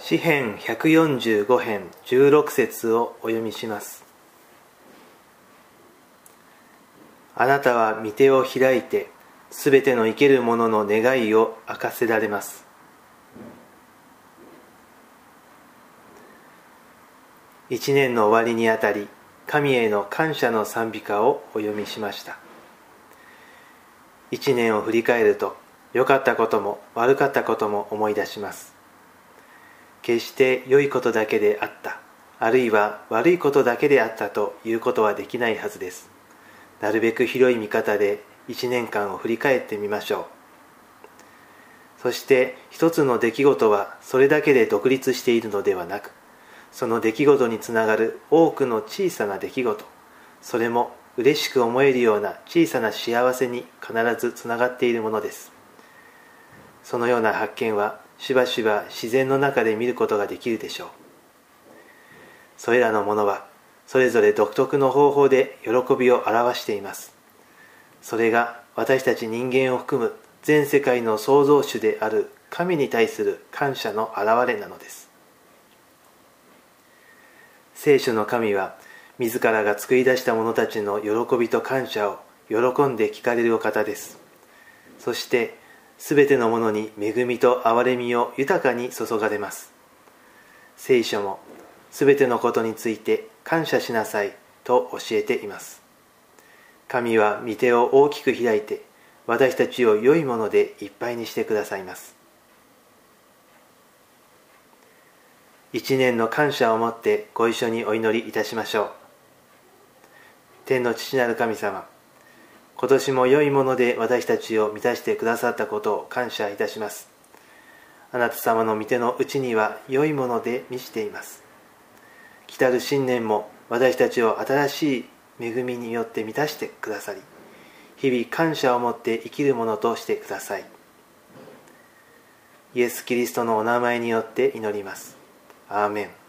詩編145編16節をお読みします。あなたは御手を開いてすべての生ける者の願いを明かせられます。一年の終わりにあたり神への感謝の賛美歌をお読みしました。一年を振り返ると良かったことも悪かったことも思い出します。決して良いことだけであった。あるいは悪いことだけであったということはできないはずです。なるべく広い見方で1年間を振り返ってみましょう。そして一つの出来事はそれだけで独立しているのではなくその出来事につながる多くの小さな出来事それも嬉しく思えるような小さな幸せに必ずつながっているものです。そのような発見はしばしば自然の中で見ることができるでしょう。それらのものはそれぞれ独特の方法で喜びを表しています。それが私たち人間を含む全世界の創造主である神に対する感謝の表れなのです。聖書の神は自らが作り出した者たちの喜びと感謝を喜んで聞かれるお方です。そしてすべてのものに恵みと憐れみを豊かに注がれます。聖書もすべてのことについて感謝しなさいと教えています。神は御手を大きく開いて私たちを良いものでいっぱいにしてくださいます。一年の感謝を持ってご一緒にお祈りいたしましょう。天の父なる神様今年も良いもので私たちを満たしてくださったことを感謝いたします。あなた様の御手のうちには良いもので満ちています。来たる新年も私たちを新しい恵みによって満たしてくださり日々感謝を持って生きるものとしてください。イエス・キリストのお名前によって祈ります。アーメン。